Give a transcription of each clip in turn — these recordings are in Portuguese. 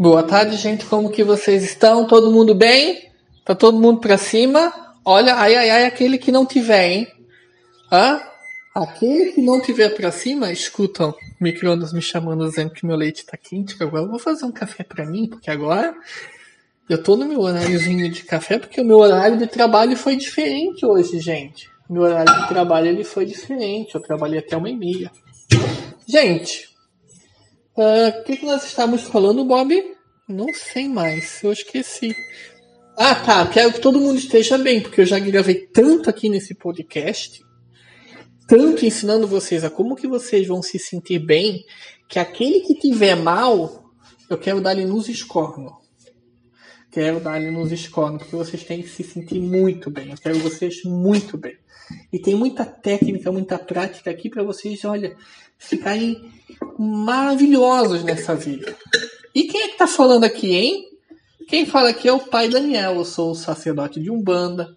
Boa tarde, gente. Como que vocês estão? Todo mundo bem? Tá todo mundo pra cima? Olha, ai, ai, ai, aquele que não tiver, hein? Hã? Aquele que não tiver pra cima, escutam micro-ondas me chamando dizendo que meu leite tá quente, que agora eu vou fazer um café pra mim, porque agora eu tô no meu horáriozinho de café, porque o meu horário de trabalho foi diferente hoje, gente. Meu horário de trabalho ele foi diferente. Eu trabalhei até uma e meia. Gente, o uh, que, que nós estávamos falando, Bob? Não sei mais, eu esqueci. Ah, tá. Quero que todo mundo esteja bem, porque eu já gravei tanto aqui nesse podcast, tanto ensinando vocês a como que vocês vão se sentir bem, que aquele que tiver mal, eu quero dar-lhe nos escornos. Quero dar-lhe nos escornos, porque vocês têm que se sentir muito bem. Eu quero vocês muito bem. E tem muita técnica, muita prática aqui para vocês, olha, ficarem maravilhosos nessa vida. E quem é que tá falando aqui, hein? Quem fala aqui é o pai Daniel. Eu sou o sacerdote de Umbanda,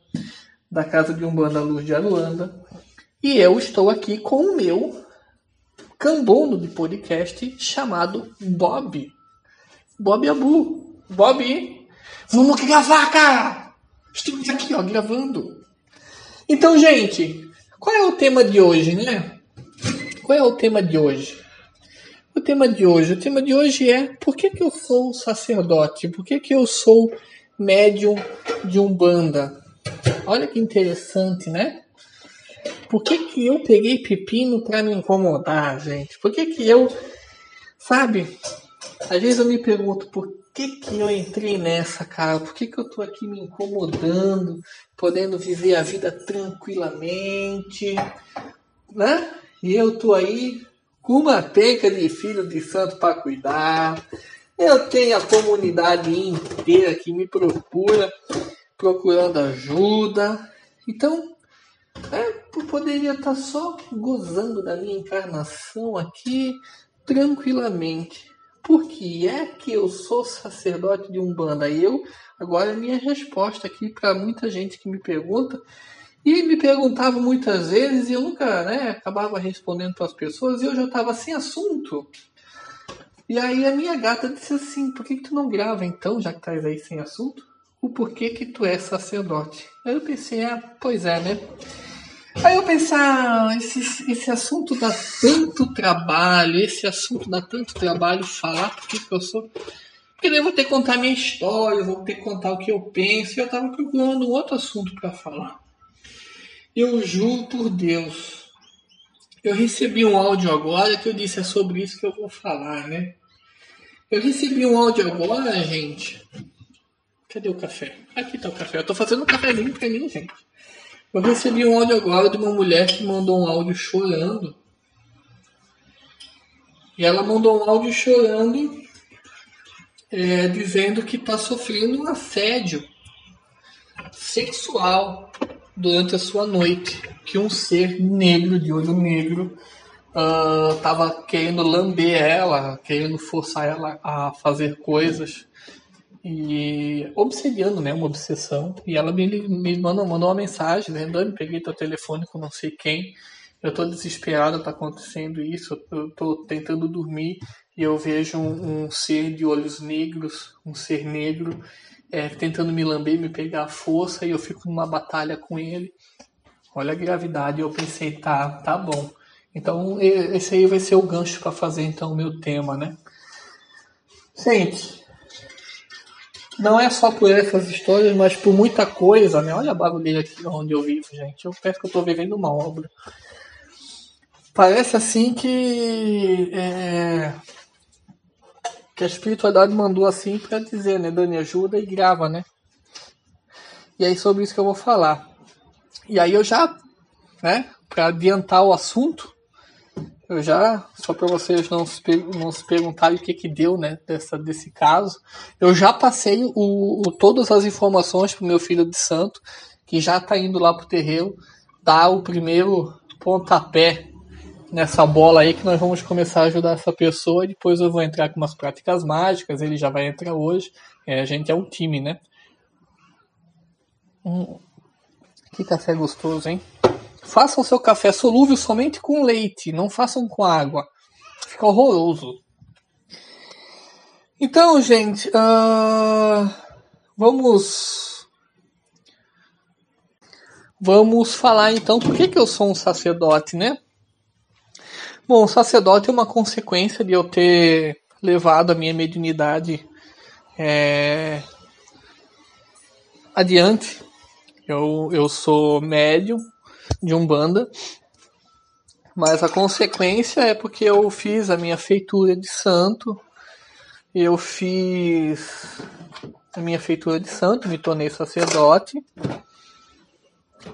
da casa de Umbanda Luz de Aruanda. E eu estou aqui com o meu cambono de podcast chamado Bob. Bob Abu. Bob, vamos gravar, cara! Estamos aqui, ó, gravando. Então, gente, qual é o tema de hoje, né? Qual é o tema de hoje? O tema de hoje, o tema de hoje é por que, que eu sou sacerdote? Por que, que eu sou médium de umbanda? Olha que interessante, né? Por que, que eu peguei pepino para me incomodar, gente? Por que, que eu, sabe? Às vezes eu me pergunto por que, que eu entrei nessa, cara? Por que, que eu tô aqui me incomodando, podendo viver a vida tranquilamente, né? E eu tô aí com uma penca de filho de santo para cuidar. Eu tenho a comunidade inteira que me procura, procurando ajuda. Então, é, eu poderia estar tá só gozando da minha encarnação aqui tranquilamente. Por que é que eu sou sacerdote de Umbanda? Eu, agora, a minha resposta aqui para muita gente que me pergunta e me perguntava muitas vezes e eu nunca né, acabava respondendo para as pessoas e eu já estava sem assunto. E aí a minha gata disse assim, por que, que tu não grava então, já que estás aí sem assunto? O porquê que tu é sacerdote. Aí eu pensei, ah, pois é, né? Aí eu pensei, ah, esse, esse assunto dá tanto trabalho, esse assunto dá tanto trabalho falar porque que eu sou. Porque daí eu vou ter que contar minha história, eu vou ter que contar o que eu penso, e eu estava procurando um outro assunto para falar. Eu juro por Deus. Eu recebi um áudio agora que eu disse é sobre isso que eu vou falar, né? Eu recebi um áudio agora, gente. Cadê o café? Aqui tá o café. Eu tô fazendo um cafezinho pra mim, gente. Eu recebi um áudio agora de uma mulher que mandou um áudio chorando. E ela mandou um áudio chorando, é, dizendo que está sofrendo um assédio sexual durante a sua noite que um ser negro, de olho negro, estava uh, querendo lamber ela, querendo forçar ela a fazer coisas e obsediando, né, uma obsessão. E ela me, me mandou, mandou uma mensagem dizendo: peguei teu telefone com não sei quem, eu tô desesperada, tá acontecendo isso, eu tô tentando dormir e eu vejo um, um ser de olhos negros, um ser negro é, tentando me lamber, me pegar a força, e eu fico numa batalha com ele. Olha a gravidade, eu pensei, tá, tá bom. Então, esse aí vai ser o gancho para fazer então o meu tema, né? Gente, não é só por essas histórias, mas por muita coisa, né? Olha a barulheira aqui onde eu vivo, gente. Eu penso que eu tô vivendo uma obra. Parece assim que é, que a espiritualidade mandou assim para dizer, né, Dani, ajuda e grava, né? E aí sobre isso que eu vou falar. E aí eu já, né, para adiantar o assunto, eu já, só para vocês não se, não se perguntarem o que que deu, né, dessa, desse caso, eu já passei o, o todas as informações pro meu filho de santo, que já tá indo lá pro terreiro, dar o primeiro pontapé nessa bola aí que nós vamos começar a ajudar essa pessoa. Depois eu vou entrar com umas práticas mágicas, ele já vai entrar hoje. É, a gente é um time, né? Hum, que café gostoso, hein? Façam seu café solúvel somente com leite, não façam com água. Fica horroroso. Então, gente, uh, vamos vamos falar então por que, que eu sou um sacerdote, né? Bom, sacerdote é uma consequência de eu ter levado a minha mediunidade é, adiante. Eu, eu sou médium de Umbanda, mas a consequência é porque eu fiz a minha feitura de santo eu fiz a minha feitura de santo, me tornei sacerdote,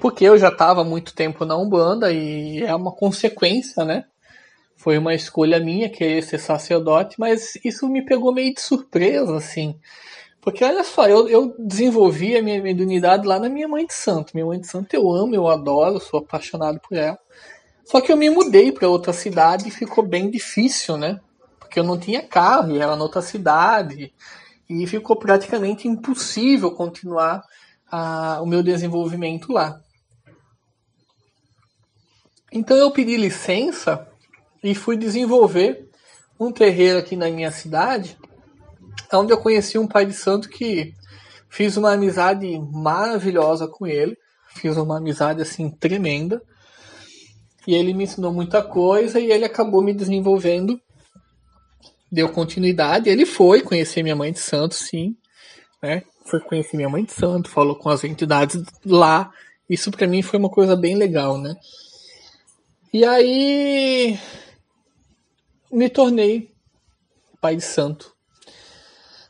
porque eu já estava muito tempo na Umbanda e é uma consequência, né? Foi uma escolha minha querer ser sacerdote, mas isso me pegou meio de surpresa, assim. Porque olha só, eu, eu desenvolvi a minha mediunidade lá na minha mãe de santo. Minha mãe de santo eu amo, eu adoro, sou apaixonado por ela. Só que eu me mudei para outra cidade e ficou bem difícil, né? porque eu não tinha carro e era noutra cidade e ficou praticamente impossível continuar a, o meu desenvolvimento lá. Então eu pedi licença e fui desenvolver um terreiro aqui na minha cidade, onde eu conheci um pai de santo que fiz uma amizade maravilhosa com ele, fiz uma amizade assim tremenda. E ele me ensinou muita coisa e ele acabou me desenvolvendo deu continuidade. Ele foi conhecer minha mãe de santo, sim. Né? Foi conhecer minha mãe de santo, falou com as entidades lá. Isso para mim foi uma coisa bem legal, né? E aí me tornei pai de santo.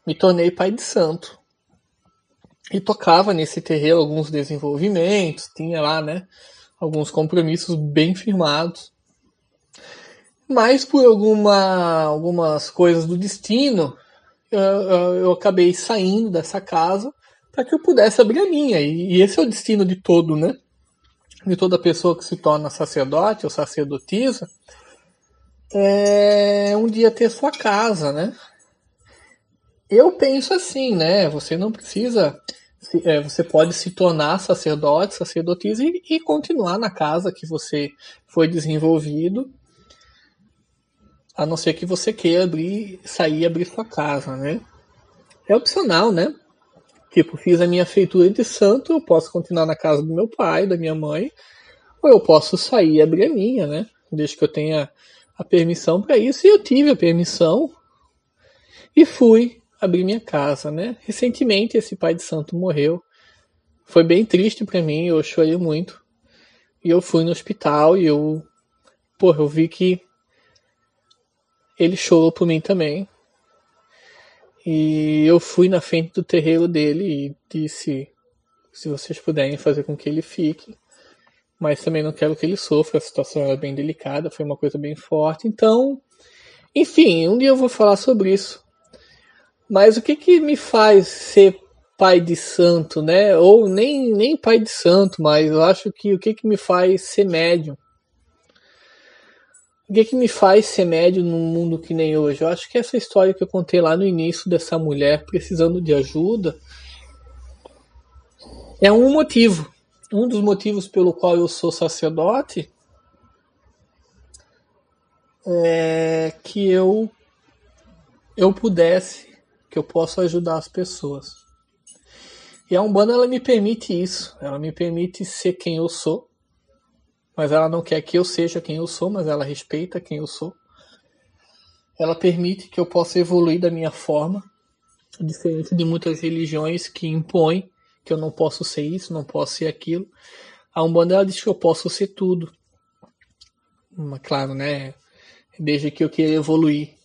Me tornei pai de santo. E tocava nesse terreiro alguns desenvolvimentos, tinha lá, né, alguns compromissos bem firmados. Mas por alguma, algumas coisas do destino, eu, eu acabei saindo dessa casa para que eu pudesse abrir a minha. E, e esse é o destino de todo, né? De toda pessoa que se torna sacerdote ou sacerdotisa, é um dia ter sua casa, né? Eu penso assim, né? Você não precisa. É, você pode se tornar sacerdote, sacerdotisa e, e continuar na casa que você foi desenvolvido a não ser que você queira abrir, sair e abrir sua casa, né? É opcional, né? Tipo, fiz a minha feitura de santo, eu posso continuar na casa do meu pai, da minha mãe, ou eu posso sair e abrir a minha, né? Desde que eu tenha a permissão para isso. E eu tive a permissão e fui abrir minha casa, né? Recentemente esse pai de santo morreu. Foi bem triste para mim, eu chorei muito. E eu fui no hospital e eu, porra, eu vi que ele chorou por mim também. E eu fui na frente do terreiro dele e disse: se vocês puderem fazer com que ele fique, mas também não quero que ele sofra. A situação era bem delicada, foi uma coisa bem forte. Então, enfim, um dia eu vou falar sobre isso. Mas o que que me faz ser pai de santo, né? Ou nem, nem pai de santo, mas eu acho que o que que me faz ser médium? O que, que me faz ser médio num mundo que nem hoje? Eu acho que essa história que eu contei lá no início dessa mulher precisando de ajuda é um motivo. Um dos motivos pelo qual eu sou sacerdote é que eu eu pudesse, que eu possa ajudar as pessoas. E a Umbanda ela me permite isso, ela me permite ser quem eu sou mas ela não quer que eu seja quem eu sou, mas ela respeita quem eu sou. Ela permite que eu possa evoluir da minha forma, diferente de muitas religiões que impõem que eu não posso ser isso, não posso ser aquilo. A Umbanda ela diz que eu posso ser tudo. Mas, claro, né? Desde que eu queira evoluir.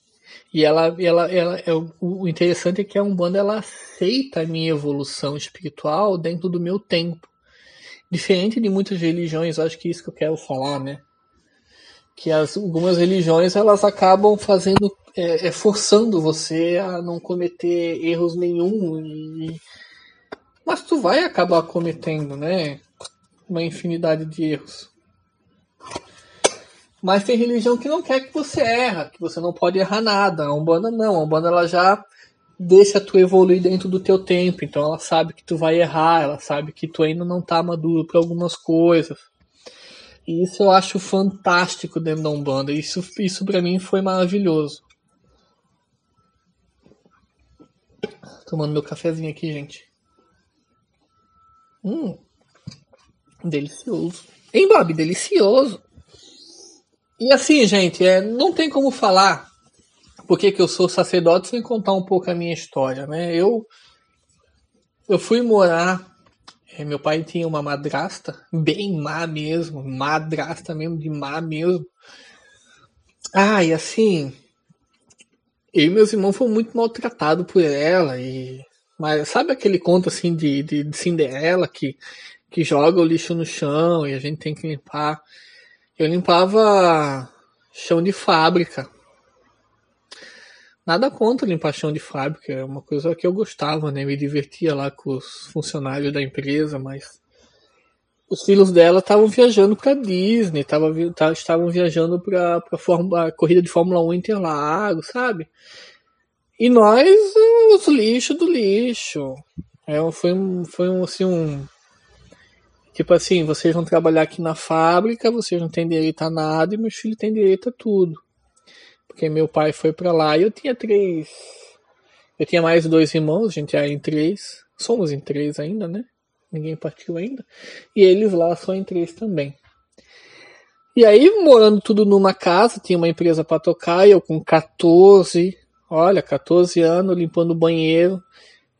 E ela, ela, ela, é, o interessante é que a Umbanda ela aceita a minha evolução espiritual dentro do meu tempo. Diferente de muitas religiões, acho que é isso que eu quero falar, né? Que as, algumas religiões elas acabam fazendo, é, é, forçando você a não cometer erros nenhum. E, mas tu vai acabar cometendo, né? Uma infinidade de erros. Mas tem religião que não quer que você erra, que você não pode errar nada. A Umbanda não, a Umbanda ela já deixa tu evoluir dentro do teu tempo. Então ela sabe que tu vai errar, ela sabe que tu ainda não tá maduro para algumas coisas. E isso eu acho fantástico dentro da Umbanda. Isso, isso para mim foi maravilhoso. Tomando meu cafezinho aqui, gente. Hum. Delicioso. Bob? Delicioso. E assim, gente, é, não tem como falar porque que eu sou sacerdote sem contar um pouco a minha história, né? Eu, eu fui morar. É, meu pai tinha uma madrasta, bem má mesmo, madrasta mesmo, de má mesmo. Ah, e assim, eu e meus irmãos fomos muito maltratados por ela. E, mas sabe aquele conto assim de, de, de Cinderela que, que joga o lixo no chão e a gente tem que limpar? Eu limpava chão de fábrica. Nada contra limpar chão de fábrica, é uma coisa que eu gostava, né? Me divertia lá com os funcionários da empresa, mas os filhos dela estavam viajando para Disney, tavam, estavam viajando para a corrida de Fórmula 1 Interlagos, sabe? E nós, os lixos do lixo. É, foi um, foi um, assim, um. Tipo assim, vocês vão trabalhar aqui na fábrica, vocês não têm direito a nada e meus filhos têm direito a tudo. Porque meu pai foi para lá e eu tinha três. Eu tinha mais dois irmãos, a gente era em três. Somos em três ainda, né? ninguém partiu ainda. E eles lá só em três também. E aí, morando tudo numa casa, tinha uma empresa para tocar, eu com 14, olha, 14 anos, limpando o banheiro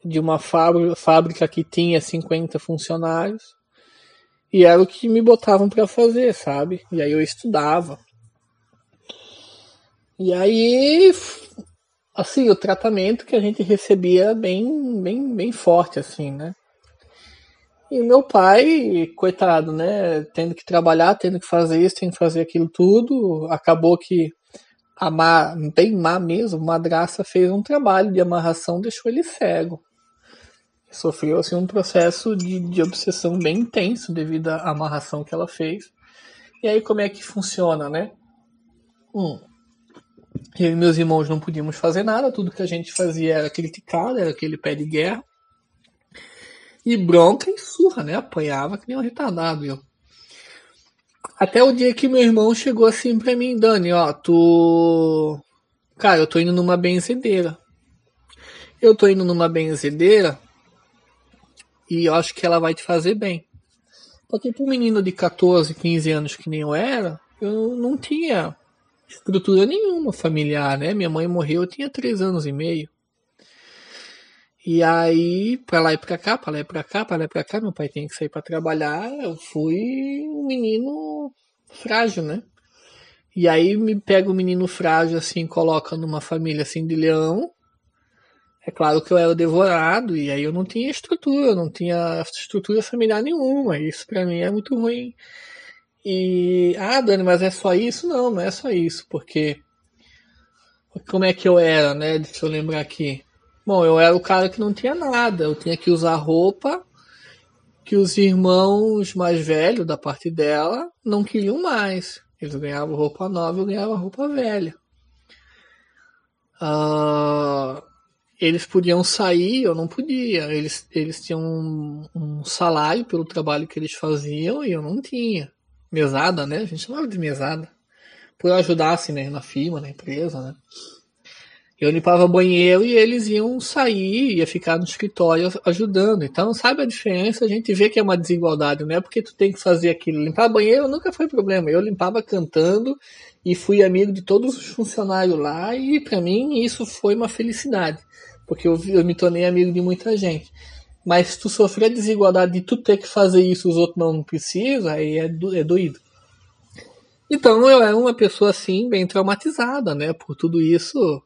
de uma fábrica, que tinha 50 funcionários. E era o que me botavam para fazer, sabe? E aí eu estudava. E aí, assim, o tratamento que a gente recebia bem, bem, bem forte, assim, né? E meu pai, coitado, né? Tendo que trabalhar, tendo que fazer isso, tendo que fazer aquilo tudo, acabou que a má, bem má mesmo, madraça fez um trabalho de amarração, deixou ele cego. Sofreu assim, um processo de, de obsessão bem intenso devido à amarração que ela fez. E aí como é que funciona, né? Um, eu e meus irmãos não podíamos fazer nada, tudo que a gente fazia era criticar, era aquele pé de guerra. E bronca e surra, né? Apanhava que nem um retardado, eu. Até o dia que meu irmão chegou assim pra mim, Dani, ó, tu. Cara, eu tô indo numa benzedeira. Eu tô indo numa benzedeira e eu acho que ela vai te fazer bem. Porque para um menino de 14, 15 anos que nem eu era, eu não tinha estrutura nenhuma familiar, né? Minha mãe morreu, eu tinha 3 anos e meio. E aí, pra lá e pra cá, pra lá e pra cá, pra lá e pra cá, meu pai tinha que sair para trabalhar, eu fui um menino frágil, né? E aí me pega o um menino frágil assim, coloca numa família assim de leão. É claro que eu era devorado e aí eu não tinha estrutura, não tinha estrutura familiar nenhuma. Isso para mim é muito ruim. E ah, Dani, mas é só isso? Não, não é só isso, porque como é que eu era, né? Deixa eu lembrar aqui. Bom, eu era o cara que não tinha nada. Eu tinha que usar roupa que os irmãos mais velhos da parte dela não queriam mais. Eles ganhavam roupa nova, eu ganhava roupa velha. Uh, eles podiam sair, eu não podia. Eles, eles tinham um, um, salário pelo trabalho que eles faziam e eu não tinha. Mesada, né? A gente chamava de mesada. Por ajudar assim, né, na firma, na empresa, né? Eu limpava banheiro e eles iam sair, ia ficar no escritório ajudando. Então, sabe a diferença? A gente vê que é uma desigualdade, não é porque tu tem que fazer aquilo. Limpar banheiro nunca foi problema. Eu limpava cantando e fui amigo de todos os funcionários lá e para mim isso foi uma felicidade, porque eu, eu me tornei amigo de muita gente. Mas tu sofrer a desigualdade de tu ter que fazer isso os outros não precisam, aí é, do, é doído. Então eu era uma pessoa assim, bem traumatizada, né, por tudo isso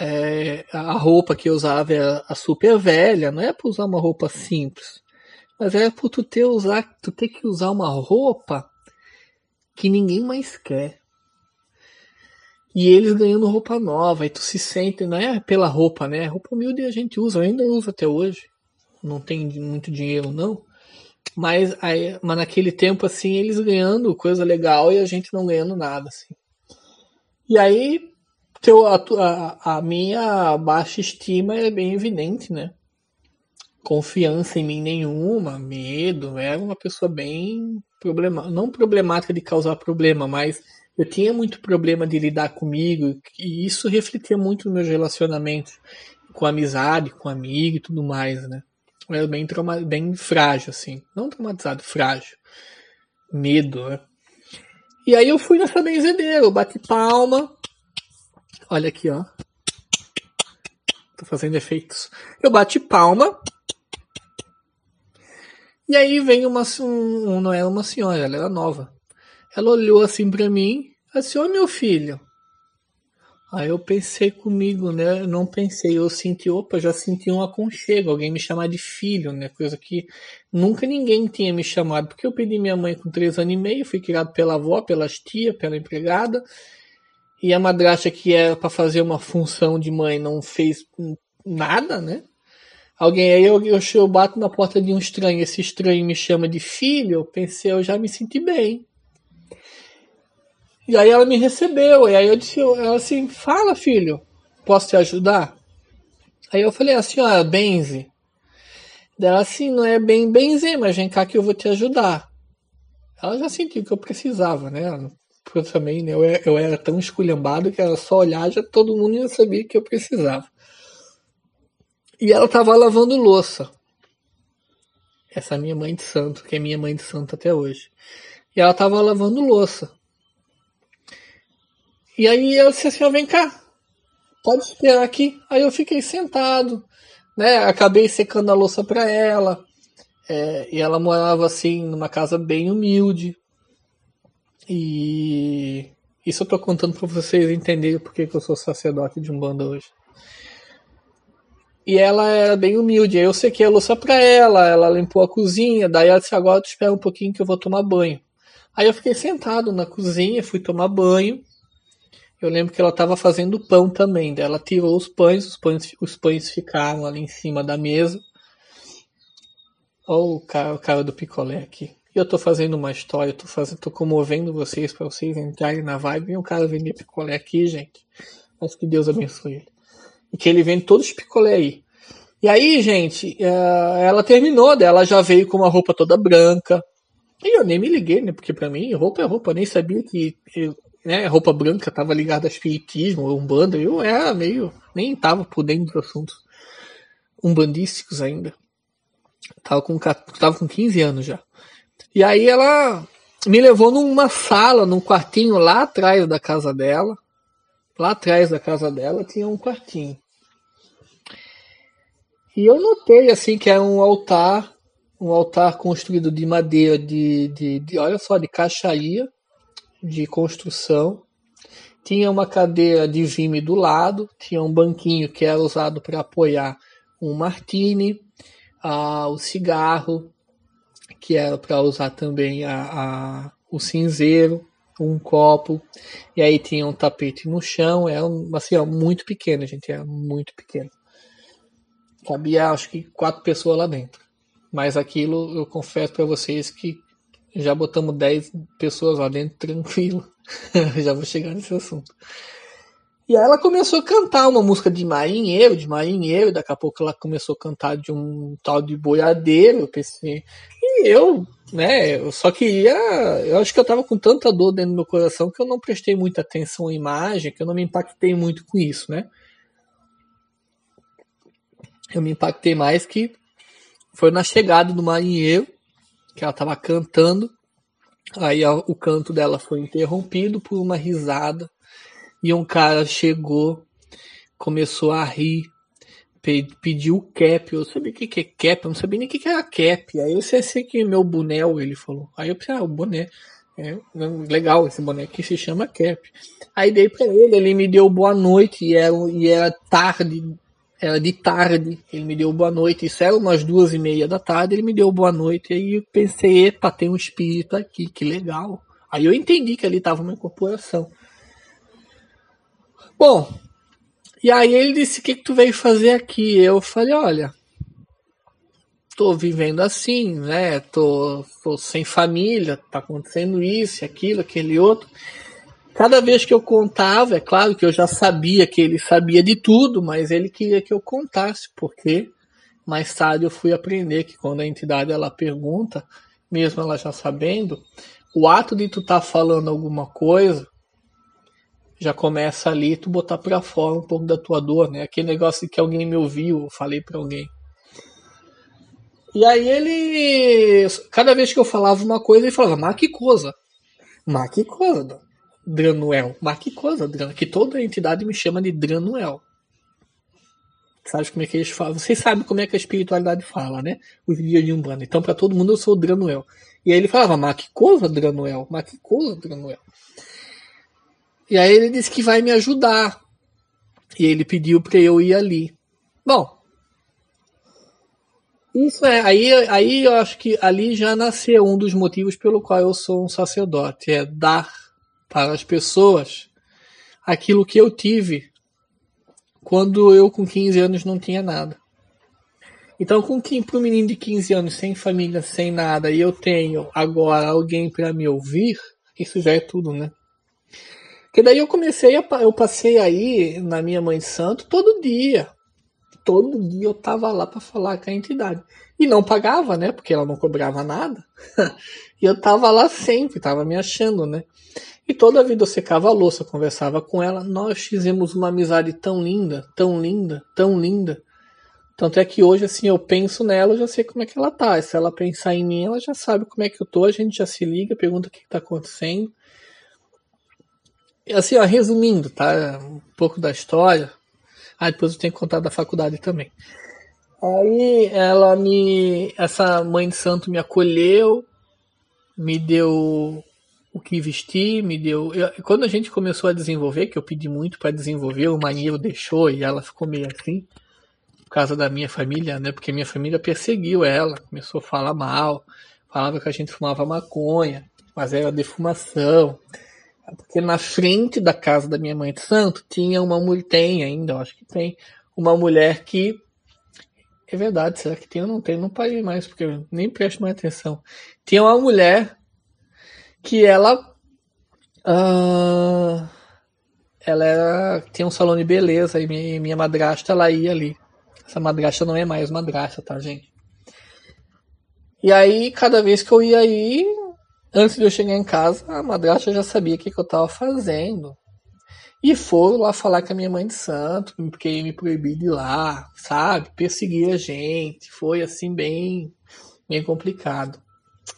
é, a roupa que eu usava é a super velha, não é para usar uma roupa simples, mas é por tu ter, usar, tu ter que usar uma roupa que ninguém mais quer. E eles ganhando roupa nova, e tu se sente, não é pela roupa, né? Roupa humilde a gente usa, eu ainda uso até hoje. Não tem muito dinheiro, não. Mas, aí, mas naquele tempo, assim, eles ganhando coisa legal e a gente não ganhando nada, assim. E aí, teu, a, a, a minha baixa estima é bem evidente, né? Confiança em mim nenhuma, medo, era uma pessoa bem problemática, não problemática de causar problema, mas eu tinha muito problema de lidar comigo e isso refletia muito nos meus relacionamentos. com amizade, com amigo e tudo mais, né? Eu era bem, trauma, bem frágil, assim. Não traumatizado, frágil. Medo, né? E aí eu fui nessa benzedeira, eu bati palma. Olha aqui, ó. Tô fazendo efeitos. Eu bati palma. E aí vem uma. Um, não era uma senhora, ela era nova. Ela olhou assim pra mim, assim, ó meu filho. Aí eu pensei comigo, né? Eu não pensei, eu senti, opa, já senti um aconchego, alguém me chamar de filho, né? Coisa que nunca ninguém tinha me chamado, porque eu pedi minha mãe com três anos e meio, fui criado pela avó, pelas tia, pela empregada, e a madrasta que era para fazer uma função de mãe não fez nada, né? Alguém aí eu, eu, eu bato na porta de um estranho, esse estranho me chama de filho, eu pensei, eu já me senti bem. E aí ela me recebeu, e aí eu disse, ela assim, fala filho, posso te ajudar? Aí eu falei, a senhora benze? Dela assim, não é bem benzer, mas vem cá que eu vou te ajudar. Ela já sentiu que eu precisava, né? Porque também né, eu, eu era tão esculhambado que era só olhar, já todo mundo já sabia que eu precisava. E ela tava lavando louça. Essa minha mãe de santo, que é minha mãe de santo até hoje. E ela tava lavando louça. E aí ela disse assim, ó, vem cá, pode esperar aqui. Aí eu fiquei sentado, né? Acabei secando a louça para ela. É, e ela morava assim numa casa bem humilde. E isso eu tô contando para vocês entenderem porque que eu sou sacerdote de um bando hoje. E ela era bem humilde. Aí eu sequei a louça pra ela, ela limpou a cozinha. Daí ela disse: Agora tu espera um pouquinho que eu vou tomar banho. Aí eu fiquei sentado na cozinha, fui tomar banho. Eu lembro que ela estava fazendo pão também. Daí ela tirou os pães, os pães, os pães ficaram ali em cima da mesa. Olha o cara, o cara do picolé aqui. E eu tô fazendo uma história, tô, fazendo, tô comovendo vocês para vocês entrarem na vibe. E o cara vender picolé aqui, gente. Mas que Deus abençoe ele. E que ele vende todos os picolé aí. E aí, gente, eh, ela terminou, dela já veio com uma roupa toda branca. E eu nem me liguei, né? Porque para mim, roupa é roupa. Eu nem sabia que né, roupa branca tava ligada a espiritismo, umbanda, eu era meio, nem tava por dentro dos assuntos umbandísticos ainda. Tava com, tava com 15 anos já. E aí ela me levou numa sala, num quartinho lá atrás da casa dela. Lá atrás da casa dela tinha um quartinho. E eu notei assim que era um altar, um altar construído de madeira de, de, de olha só, de caixaria de construção. Tinha uma cadeira de vime do lado, tinha um banquinho que era usado para apoiar um martini, uh, o cigarro, que era para usar também a, a, o cinzeiro, um copo, e aí tinha um tapete no chão, era assim, ó, muito pequeno, gente, era muito pequeno. Cabia acho que quatro pessoas lá dentro. Mas aquilo eu confesso para vocês que já botamos 10 pessoas lá dentro tranquilo. já vou chegar nesse assunto. E aí ela começou a cantar uma música de marinheiro, de marinheiro, daqui a pouco ela começou a cantar de um tal de boiadeiro, eu pensei. Eu, né, eu só queria. Eu acho que eu tava com tanta dor dentro do meu coração que eu não prestei muita atenção à imagem, que eu não me impactei muito com isso, né? Eu me impactei mais que foi na chegada do marinheiro que ela estava cantando. Aí o canto dela foi interrompido por uma risada e um cara chegou, começou a rir, pediu cap. Eu sabia o que, que é cap, eu não sabia nem o que, que era cap. Aí eu sei que meu boné, ele falou. Aí eu pensei, ah, o boné. É, legal esse boné que se chama cap. Aí dei pra ele, ele me deu boa noite e era, e era tarde era de tarde, ele me deu boa noite, isso era umas duas e meia da tarde, ele me deu boa noite, aí eu pensei, epa, tem um espírito aqui, que legal. Aí eu entendi que ali estava uma incorporação. Bom, e aí ele disse, o que, que tu veio fazer aqui? Eu falei, olha, tô vivendo assim, né, tô, tô sem família, tá acontecendo isso, aquilo, aquele outro. Cada vez que eu contava, é claro que eu já sabia que ele sabia de tudo, mas ele queria que eu contasse, porque mais tarde eu fui aprender que quando a entidade ela pergunta, mesmo ela já sabendo, o ato de tu estar tá falando alguma coisa já começa ali tu botar para fora um pouco da tua dor, né? Aquele negócio que alguém me ouviu, eu falei para alguém. E aí ele, cada vez que eu falava uma coisa, ele falava, mas que coisa. Mas que coisa, Dranuel. Mas que coisa. Que toda entidade me chama de Dranuel. Sabe como é que eles falam? Vocês sabem como é que a espiritualidade fala, né? Os dias de Umbanda. Então, para todo mundo, eu sou o Dranuel. E aí ele falava, mas que coisa, Dranuel? Mas que coisa, Dranuel? E aí ele disse que vai me ajudar. E ele pediu para eu ir ali. Bom, isso é, aí, aí eu acho que ali já nasceu um dos motivos pelo qual eu sou um sacerdote, é dar para as pessoas aquilo que eu tive quando eu com 15 anos não tinha nada. Então, com quem para um menino de 15 anos sem família, sem nada, e eu tenho agora alguém para me ouvir, isso já é tudo, né? Que daí eu comecei a, eu passei aí na minha mãe de santo todo dia todo dia eu tava lá para falar com a entidade. E não pagava, né? Porque ela não cobrava nada. e eu tava lá sempre, tava me achando, né? E toda a vida eu secava a louça, conversava com ela. Nós fizemos uma amizade tão linda, tão linda, tão linda. Tanto é que hoje, assim, eu penso nela, eu já sei como é que ela tá. E se ela pensar em mim, ela já sabe como é que eu tô, a gente já se liga, pergunta o que, que tá acontecendo. Assim, ó, resumindo, tá? Um pouco da história. Ah, depois eu tenho que contar da faculdade também. Aí ela me. Essa mãe de santo me acolheu, me deu o que vestir, me deu. Eu, quando a gente começou a desenvolver, que eu pedi muito para desenvolver, o Manilo deixou e ela ficou meio assim, por causa da minha família, né? Porque minha família perseguiu ela, começou a falar mal, falava que a gente fumava maconha, mas era defumação. Porque na frente da casa da minha mãe de santo tinha uma mulher, tem ainda, acho que tem, uma mulher que. É verdade, será que tem ou não tem? Não parei mais, porque eu nem presto mais atenção. Tinha uma mulher que ela. Uh, ela era, tinha um salão de beleza e minha, minha madrasta ela ia ali. Essa madrasta não é mais madrasta, tá, gente? E aí, cada vez que eu ia aí, Antes de eu chegar em casa, a madrasta já sabia o que, que eu estava fazendo. E foram lá falar com a minha mãe de santo, porque ia me proibir de ir lá, sabe? Perseguir a gente. Foi assim bem, bem complicado.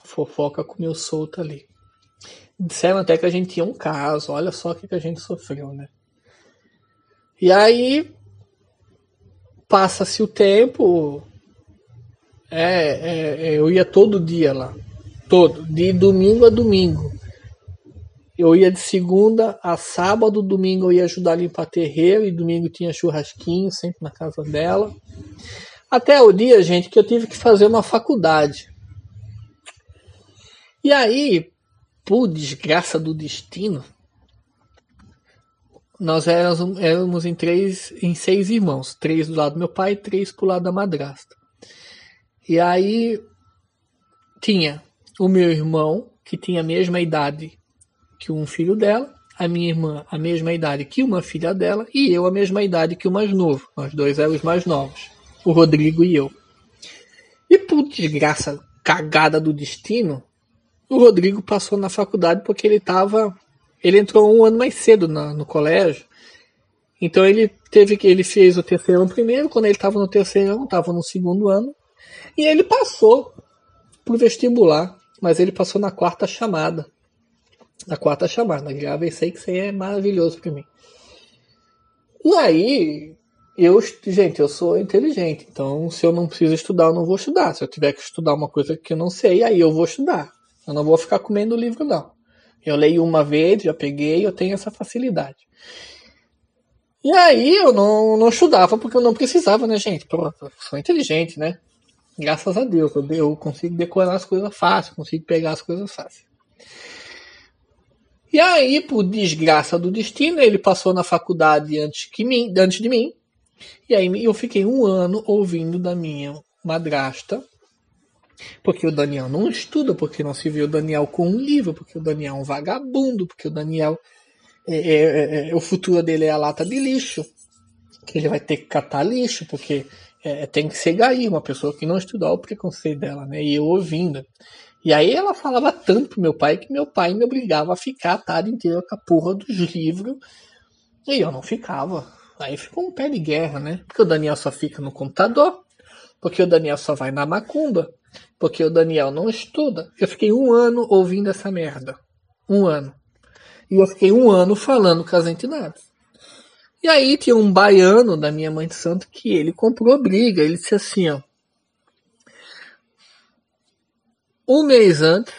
Fofoca comeu solto ali. Disseram até que a gente tinha um caso, olha só o que, que a gente sofreu, né? E aí passa-se o tempo. É, é, é, eu ia todo dia lá todo, de domingo a domingo. Eu ia de segunda a sábado, domingo eu ia ajudar a limpar terreiro, e domingo tinha churrasquinho, sempre na casa dela. Até o dia, gente, que eu tive que fazer uma faculdade. E aí, por desgraça do destino, nós éramos, éramos em três, em seis irmãos, três do lado do meu pai e três pro lado da madrasta. E aí tinha o meu irmão, que tinha a mesma idade que um filho dela, a minha irmã a mesma idade que uma filha dela e eu a mesma idade que o mais novo. Nós dois éramos mais novos, o Rodrigo e eu. E por desgraça cagada do destino, o Rodrigo passou na faculdade porque ele estava, ele entrou um ano mais cedo na, no colégio. Então ele teve que ele fez o terceiro ano primeiro, quando ele estava no terceiro ano, estava no segundo ano, e ele passou pro vestibular mas ele passou na quarta chamada. Na quarta chamada. Já pensei que isso aí é maravilhoso para mim. E aí, eu, gente, eu sou inteligente, então se eu não preciso estudar, eu não vou estudar. Se eu tiver que estudar uma coisa que eu não sei, aí eu vou estudar. Eu não vou ficar comendo o livro, não. Eu leio uma vez, já peguei, eu tenho essa facilidade. E aí eu não, não estudava porque eu não precisava, né, gente? Pronto, sou inteligente, né? Graças a Deus, eu, consigo decorar as coisas fácil, consigo pegar as coisas fácil. E aí, por desgraça do destino, ele passou na faculdade antes, que mim, antes de mim. E aí eu fiquei um ano ouvindo da minha madrasta. Porque o Daniel não estuda, porque não se vê o Daniel com um livro, porque o Daniel é um vagabundo, porque o Daniel. É, é, é, é o futuro dele é a lata de lixo. Que ele vai ter que catar lixo, porque é, tem que ser gaí, uma pessoa que não estudou o preconceito dela, né? E eu ouvindo. E aí ela falava tanto pro meu pai que meu pai me obrigava a ficar a tarde inteira com a porra dos livros E eu não ficava. Aí ficou um pé de guerra, né? Porque o Daniel só fica no computador, porque o Daniel só vai na macumba, porque o Daniel não estuda. Eu fiquei um ano ouvindo essa merda. Um ano. E eu fiquei um ano falando com as entidades. E aí tinha um baiano da minha mãe de santo que ele comprou briga. Ele disse assim, ó. Um mês antes,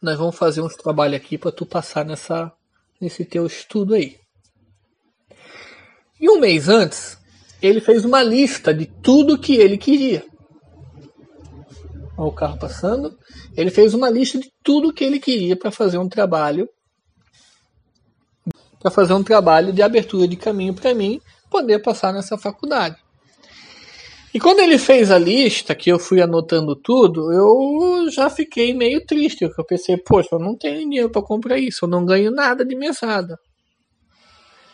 nós vamos fazer uns trabalhos aqui para tu passar nessa, nesse teu estudo aí. E um mês antes, ele fez uma lista de tudo que ele queria. Olha o carro passando. Ele fez uma lista de tudo que ele queria para fazer um trabalho para fazer um trabalho de abertura de caminho para mim poder passar nessa faculdade. E quando ele fez a lista, que eu fui anotando tudo, eu já fiquei meio triste, porque eu pensei, poxa, eu não tenho dinheiro para comprar isso, eu não ganho nada de mesada.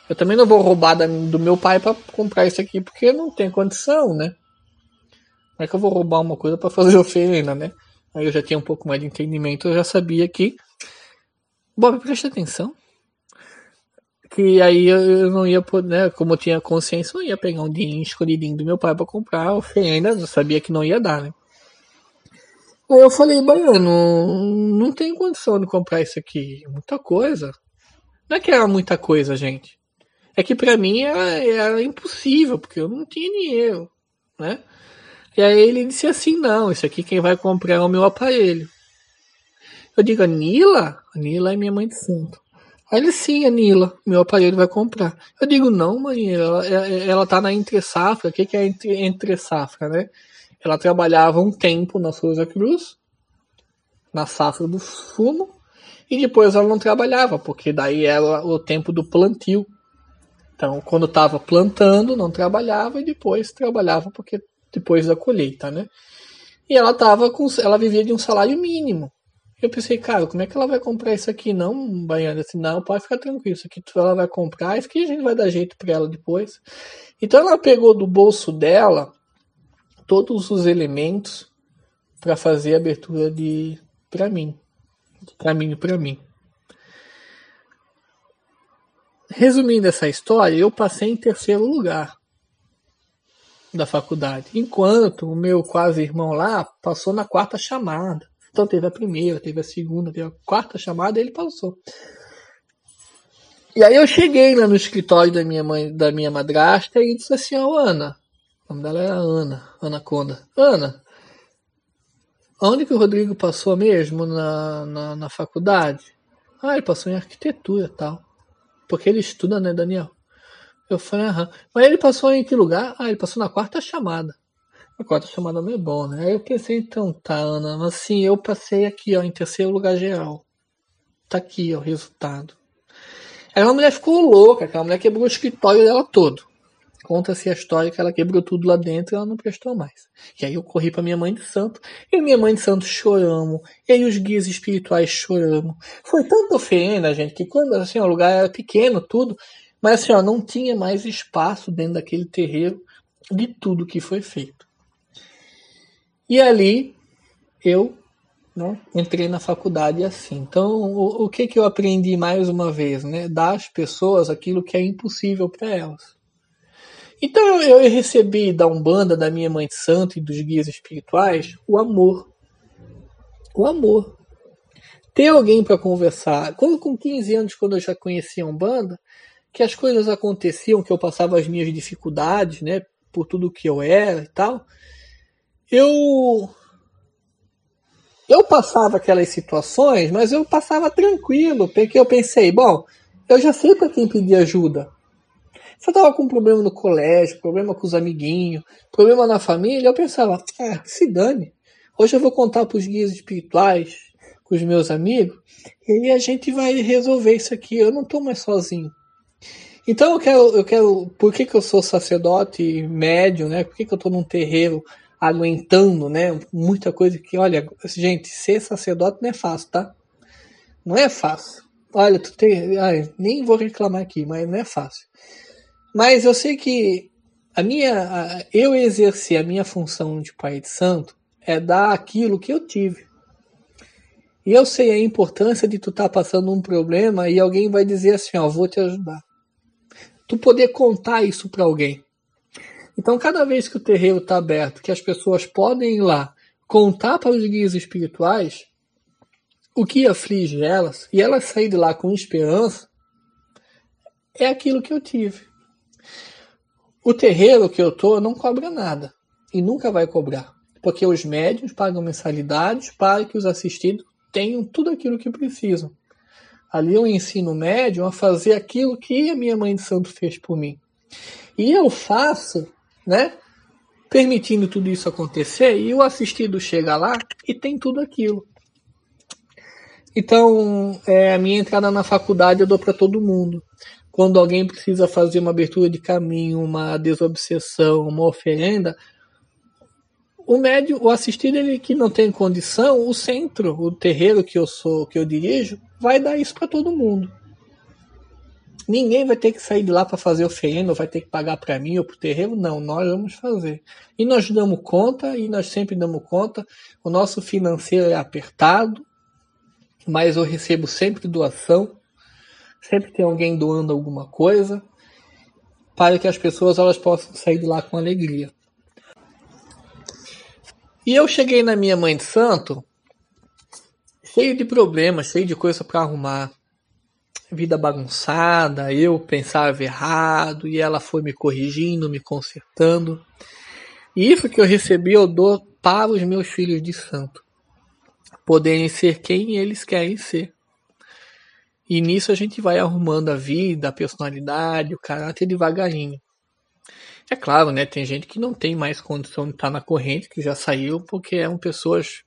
Eu também não vou roubar do meu pai para comprar isso aqui, porque não tem condição, né? Como é que eu vou roubar uma coisa para fazer oferenda, né? Aí eu já tinha um pouco mais de entendimento, eu já sabia que. Bob, presta atenção que aí eu não ia poder, né, como eu tinha consciência, eu não ia pegar um dinheiro escolhidinho do meu pai para comprar, eu ainda eu sabia que não ia dar, né? Aí eu falei, Baiano, não tem condição de comprar isso aqui, muita coisa. Não é que era muita coisa, gente. É que para mim era, era impossível, porque eu não tinha dinheiro, né? E aí ele disse assim, não, isso aqui quem vai comprar é o meu aparelho. Eu digo, Nila? Nila é minha mãe de santo. Aí ele, sim, Anila, meu aparelho vai comprar. Eu digo, não, mãe, ela, ela tá na entre safra. O que, que é entre, entre safra, né? Ela trabalhava um tempo na Souza Cruz, na safra do fumo, e depois ela não trabalhava, porque daí era o tempo do plantio. Então, quando estava plantando, não trabalhava, e depois trabalhava porque depois da colheita, né? E ela tava com, ela vivia de um salário mínimo. Eu pensei, cara, como é que ela vai comprar isso aqui? Não, Baiana, assim, não, pode ficar tranquilo, isso aqui ela vai comprar, isso aqui a gente vai dar jeito para ela depois. Então ela pegou do bolso dela todos os elementos para fazer a abertura de para mim, de caminho para mim. Resumindo essa história, eu passei em terceiro lugar da faculdade, enquanto o meu quase irmão lá passou na quarta chamada. Então teve a primeira, teve a segunda, teve a quarta chamada e ele passou. E aí eu cheguei lá no escritório da minha mãe, da minha madrasta e disse assim, ó oh, Ana, o nome dela era Ana, Ana Conda. Ana, onde que o Rodrigo passou mesmo na, na, na faculdade? Ah, ele passou em arquitetura e tal. Porque ele estuda, né, Daniel? Eu falei, aham. Mas ele passou em que lugar? Ah, ele passou na quarta chamada. A quarta chamada não é bom, né? Aí eu pensei, então, tá, Ana, mas assim, eu passei aqui, ó, em terceiro lugar geral. Tá aqui, ó, o resultado. Aí uma mulher ficou louca, aquela mulher quebrou o escritório dela todo. Conta-se a história que ela quebrou tudo lá dentro e ela não prestou mais. E aí eu corri para minha mãe de santo, e minha mãe de santo choramos, e aí os guias espirituais choramos. Foi tanta oferenda, gente, que quando assim, o lugar era pequeno, tudo, mas assim, ó, não tinha mais espaço dentro daquele terreiro de tudo que foi feito. E ali eu né, entrei na faculdade assim. Então, o, o, que, que eu aprendi mais uma vez? Né? Dar às pessoas aquilo que é impossível para elas. Então eu, eu recebi da Umbanda, da minha mãe de santo e dos guias espirituais o amor. O amor. Ter alguém para conversar. Quando, com 15 anos, quando eu já conhecia a Umbanda, que as coisas aconteciam, que eu passava as minhas dificuldades, né? Por tudo que eu era e tal eu eu passava aquelas situações, mas eu passava tranquilo, porque eu pensei, bom, eu já sei para quem pedir ajuda. Se eu tava com um problema no colégio, problema com os amiguinhos, problema na família, eu pensava, ah, se dane. Hoje eu vou contar para os guias espirituais, com os meus amigos, e a gente vai resolver isso aqui. Eu não estou mais sozinho. Então eu quero, eu quero, por que, que eu sou sacerdote médio, né? Por que, que eu estou num terreiro aguentando, né? Muita coisa que, olha, gente, ser sacerdote não é fácil, tá? Não é fácil. Olha, tu tem, ai, nem vou reclamar aqui, mas não é fácil. Mas eu sei que a minha, a, eu exercer a minha função de pai de santo é dar aquilo que eu tive. E eu sei a importância de tu estar tá passando um problema e alguém vai dizer assim, ó, vou te ajudar. tu poder contar isso para alguém. Então, cada vez que o terreiro está aberto, que as pessoas podem ir lá contar para os guias espirituais o que aflige elas e elas saírem de lá com esperança, é aquilo que eu tive. O terreiro que eu tô não cobra nada e nunca vai cobrar, porque os médios pagam mensalidades para que os assistidos tenham tudo aquilo que precisam. Ali eu ensino o médium a fazer aquilo que a minha mãe de santo fez por mim. E eu faço, né? Permitindo tudo isso acontecer, e o assistido chega lá e tem tudo aquilo. Então, é, a minha entrada na faculdade eu dou para todo mundo. Quando alguém precisa fazer uma abertura de caminho, uma desobsessão, uma oferenda, o médio, o assistido ele que não tem condição, o centro, o terreiro que eu sou, que eu dirijo, vai dar isso para todo mundo. Ninguém vai ter que sair de lá para fazer oferenda, ou vai ter que pagar para mim ou para o terreiro. Não, nós vamos fazer. E nós damos conta, e nós sempre damos conta. O nosso financeiro é apertado, mas eu recebo sempre doação. Sempre tem alguém doando alguma coisa para que as pessoas elas possam sair de lá com alegria. E eu cheguei na minha mãe de santo cheio de problemas, cheio de coisa para arrumar. Vida bagunçada, eu pensava errado e ela foi me corrigindo, me consertando. E isso que eu recebi eu dou para os meus filhos de santo poderem ser quem eles querem ser. E nisso a gente vai arrumando a vida, a personalidade, o caráter devagarinho. É claro, né? Tem gente que não tem mais condição de estar na corrente, que já saiu, porque eram pessoas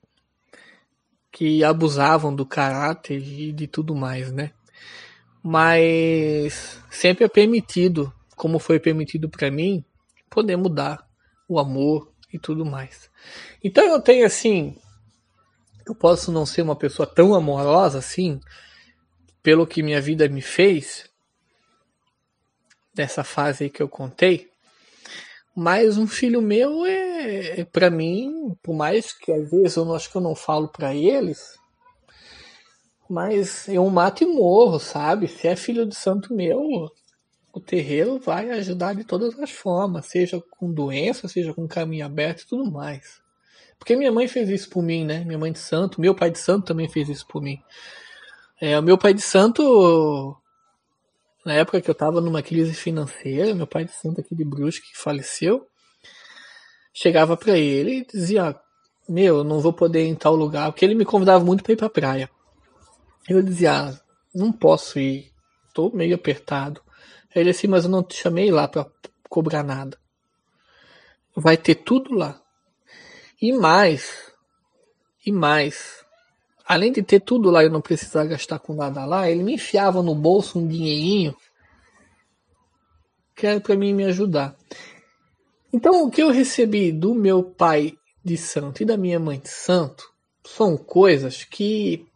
que abusavam do caráter e de tudo mais, né? Mas sempre é permitido, como foi permitido para mim, poder mudar o amor e tudo mais. Então eu tenho assim, eu posso não ser uma pessoa tão amorosa assim, pelo que minha vida me fez, dessa fase aí que eu contei, mas um filho meu é, é para mim, por mais que às vezes eu não acho que eu não falo para eles, mas eu mato e morro, sabe? Se é filho de santo meu, o terreiro vai ajudar de todas as formas, seja com doença, seja com caminho aberto e tudo mais. Porque minha mãe fez isso por mim, né? Minha mãe de santo, meu pai de santo também fez isso por mim. É, meu pai de santo na época que eu estava numa crise financeira, meu pai de santo aqui de Brusque, que faleceu, chegava para ele e dizia: Meu, eu não vou poder ir em tal lugar, porque ele me convidava muito para ir para praia. Eu dizia: ah, Não posso ir, tô meio apertado. Ele assim: Mas eu não te chamei lá para cobrar nada. Vai ter tudo lá. E mais, e mais, além de ter tudo lá e não precisar gastar com nada lá, ele me enfiava no bolso um dinheirinho que era para mim me ajudar. Então, o que eu recebi do meu pai de santo e da minha mãe de santo são coisas que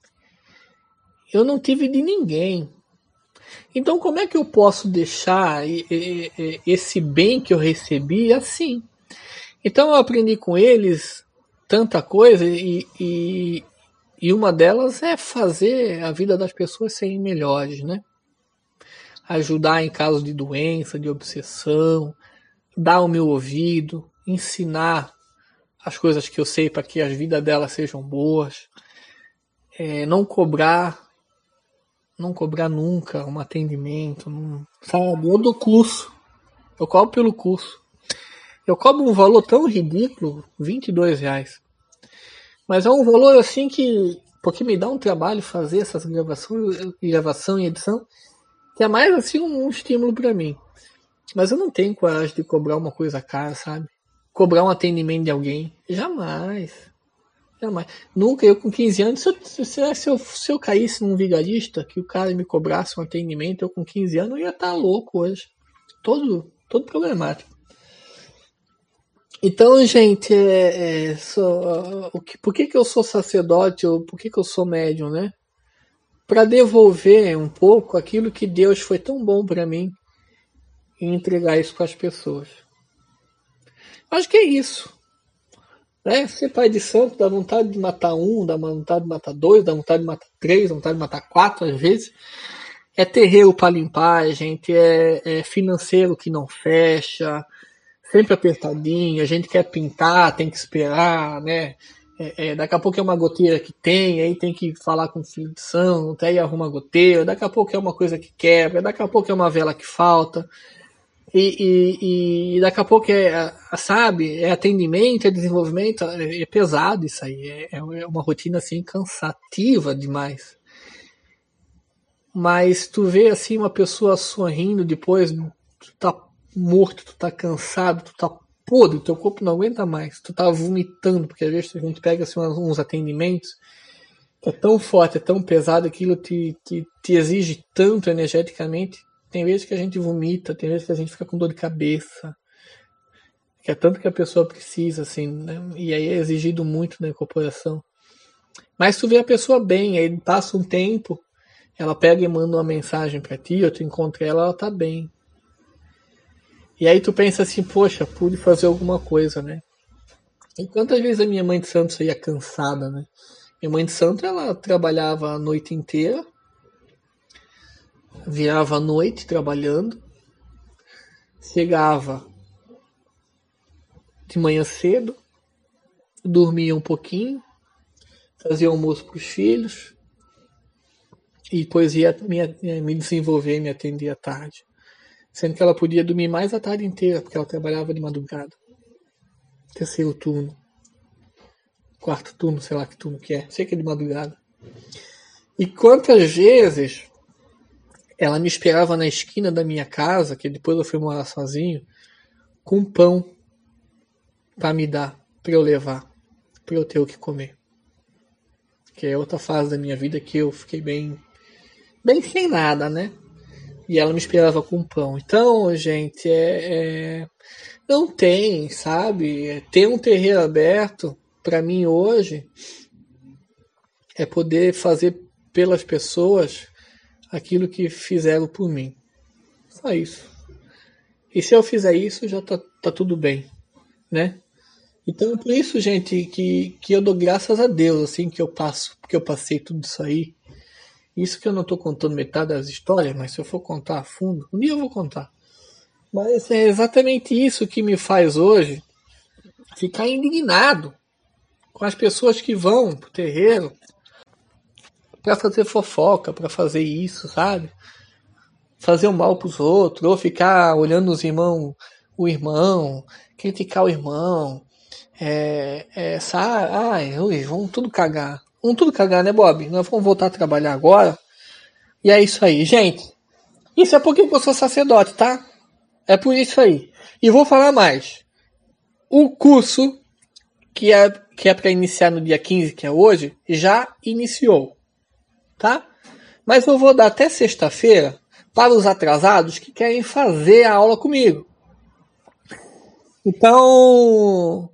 eu não tive de ninguém. Então, como é que eu posso deixar esse bem que eu recebi assim? Então, eu aprendi com eles tanta coisa e, e, e uma delas é fazer a vida das pessoas serem melhores, né? Ajudar em caso de doença, de obsessão, dar o meu ouvido, ensinar as coisas que eu sei para que as vidas delas sejam boas, é, não cobrar, não cobrar nunca um atendimento, não, sabe? Eu dou curso, eu cobro pelo curso. Eu cobro um valor tão ridículo, 22 reais. Mas é um valor assim que. Porque me dá um trabalho fazer essas gravações, gravação e edição, que é mais assim um, um estímulo para mim. Mas eu não tenho coragem de cobrar uma coisa cara, sabe? Cobrar um atendimento de alguém. Jamais. Nunca, eu com 15 anos, se eu, se, eu, se eu caísse num vigarista, que o cara me cobrasse um atendimento, eu com 15 anos, eu ia estar tá louco hoje. Todo, todo problemático. Então, gente, é, é, sou, o que, por que, que eu sou sacerdote ou por que, que eu sou médium, né? Para devolver um pouco aquilo que Deus foi tão bom para mim e entregar isso para as pessoas. Acho que é isso. Né? Ser pai de santo dá vontade de matar um, dá vontade de matar dois, dá vontade de matar três, dá vontade de matar quatro às vezes. é terreiro para limpar, gente, é, é financeiro que não fecha, sempre apertadinho, a gente quer pintar, tem que esperar, né? É, é, daqui a pouco é uma goteira que tem, aí tem que falar com o filho de santo, aí arruma a goteira, daqui a pouco é uma coisa que quebra, daqui a pouco é uma vela que falta, e, e, e daqui a pouco é, sabe, é atendimento, é desenvolvimento, é, é pesado isso aí, é, é, é uma rotina assim cansativa demais. Mas tu vê assim uma pessoa sorrindo depois, tu tá morto, tu tá cansado, tu tá podre, teu corpo não aguenta mais, tu tá vomitando, porque às vezes a gente pega assim, uns atendimentos é tão forte, é tão pesado, aquilo te, te, te exige tanto energeticamente. Tem vezes que a gente vomita, tem vezes que a gente fica com dor de cabeça. Que é tanto que a pessoa precisa, assim, né? E aí é exigido muito na incorporação. Mas tu vê a pessoa bem, aí passa um tempo, ela pega e manda uma mensagem para ti, ou tu encontra ela, ela tá bem. E aí tu pensa assim, poxa, pude fazer alguma coisa, né? E quantas vezes a minha mãe de santo ia cansada, né? Minha mãe de santo, ela trabalhava a noite inteira, virava a noite trabalhando, chegava de manhã cedo, dormia um pouquinho, fazia almoço para os filhos, e depois ia me, me desenvolver me atender à tarde sendo que ela podia dormir mais a tarde inteira, porque ela trabalhava de madrugada. Terceiro turno. Quarto turno, sei lá que turno que é. Sei que é de madrugada. E quantas vezes ela me esperava na esquina da minha casa, que depois eu fui morar sozinho, com pão para me dar, para eu levar, para eu ter o que comer. Que é outra fase da minha vida que eu fiquei bem bem sem nada, né? E ela me esperava com pão. Então, gente, é, é não tem, sabe? É, ter um terreiro aberto, para mim hoje, é poder fazer pelas pessoas aquilo que fizeram por mim. Só isso. E se eu fizer isso, já tá, tá tudo bem, né? Então, por isso, gente, que, que eu dou graças a Deus, assim, que eu passo, que eu passei tudo isso aí. Isso que eu não estou contando metade das histórias, mas se eu for contar a fundo, um dia eu vou contar. Mas é exatamente isso que me faz hoje ficar indignado com as pessoas que vão pro terreiro para fazer fofoca, para fazer isso, sabe? Fazer o um mal pros outros, ou ficar olhando os irmãos, o irmão, criticar o irmão, é, é, sabe? Ai, ui, vão tudo cagar. Vamos tudo cagar, né, Bob? Nós vamos voltar a trabalhar agora. E é isso aí, gente. Isso é porque eu sou sacerdote, tá? É por isso aí. E vou falar mais. O curso que é que é para iniciar no dia 15, que é hoje, já iniciou, tá? Mas eu vou dar até sexta-feira para os atrasados que querem fazer a aula comigo. Então,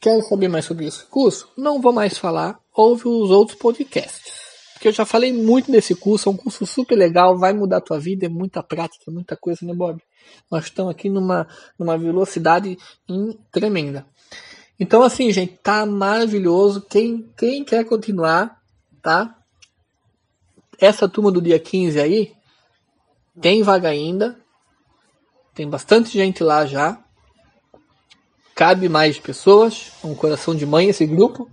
quero saber mais sobre esse curso? Não vou mais falar ouve os outros podcasts. Porque eu já falei muito desse curso, é um curso super legal, vai mudar a tua vida, é muita prática, muita coisa, né, Bob? Nós estamos aqui numa, numa velocidade tremenda. Então, assim, gente, tá maravilhoso. Quem, quem quer continuar, tá? Essa turma do dia 15 aí, tem vaga ainda. Tem bastante gente lá já. Cabe mais pessoas. Um coração de mãe esse grupo.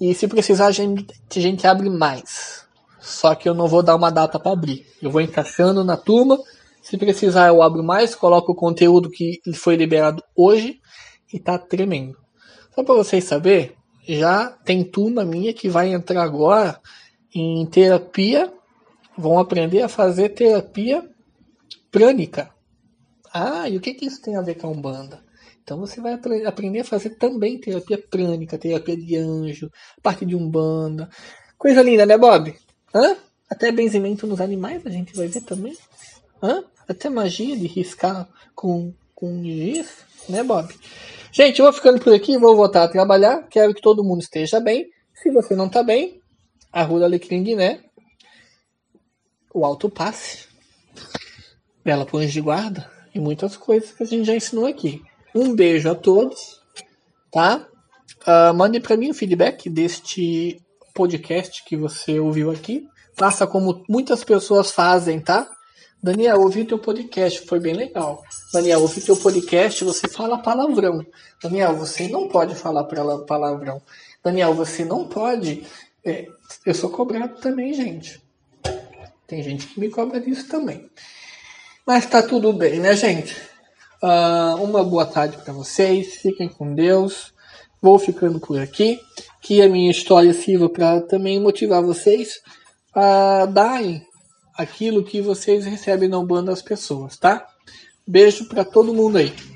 E se precisar, a gente, a gente abre mais. Só que eu não vou dar uma data para abrir. Eu vou encaixando na turma. Se precisar, eu abro mais, coloco o conteúdo que foi liberado hoje e tá tremendo. Só para vocês saberem, já tem turma minha que vai entrar agora em terapia. Vão aprender a fazer terapia prânica. Ah, e o que, que isso tem a ver com a Umbanda? Então você vai aprender a fazer também terapia prânica, terapia de anjo, parte de umbanda. Coisa linda, né, Bob? Hã? Até benzimento nos animais a gente vai ver também. Hã? Até magia de riscar com, com giz, né, Bob? Gente, eu vou ficando por aqui, vou voltar a trabalhar. Quero que todo mundo esteja bem. Se você não está bem, a Rua Alecrim Guiné, o alto passe, bela põe de guarda e muitas coisas que a gente já ensinou aqui. Um beijo a todos, tá? Uh, mande para mim o feedback deste podcast que você ouviu aqui. Faça como muitas pessoas fazem, tá? Daniel, ouvi teu podcast, foi bem legal. Daniel, ouvi teu podcast, você fala palavrão. Daniel, você não pode falar palavrão. Daniel, você não pode. É, eu sou cobrado também, gente. Tem gente que me cobra disso também. Mas tá tudo bem, né, gente? Uh, uma boa tarde para vocês. Fiquem com Deus. Vou ficando por aqui. Que a minha história sirva para também motivar vocês a darem aquilo que vocês recebem na Umbanda às pessoas, tá? Beijo para todo mundo aí.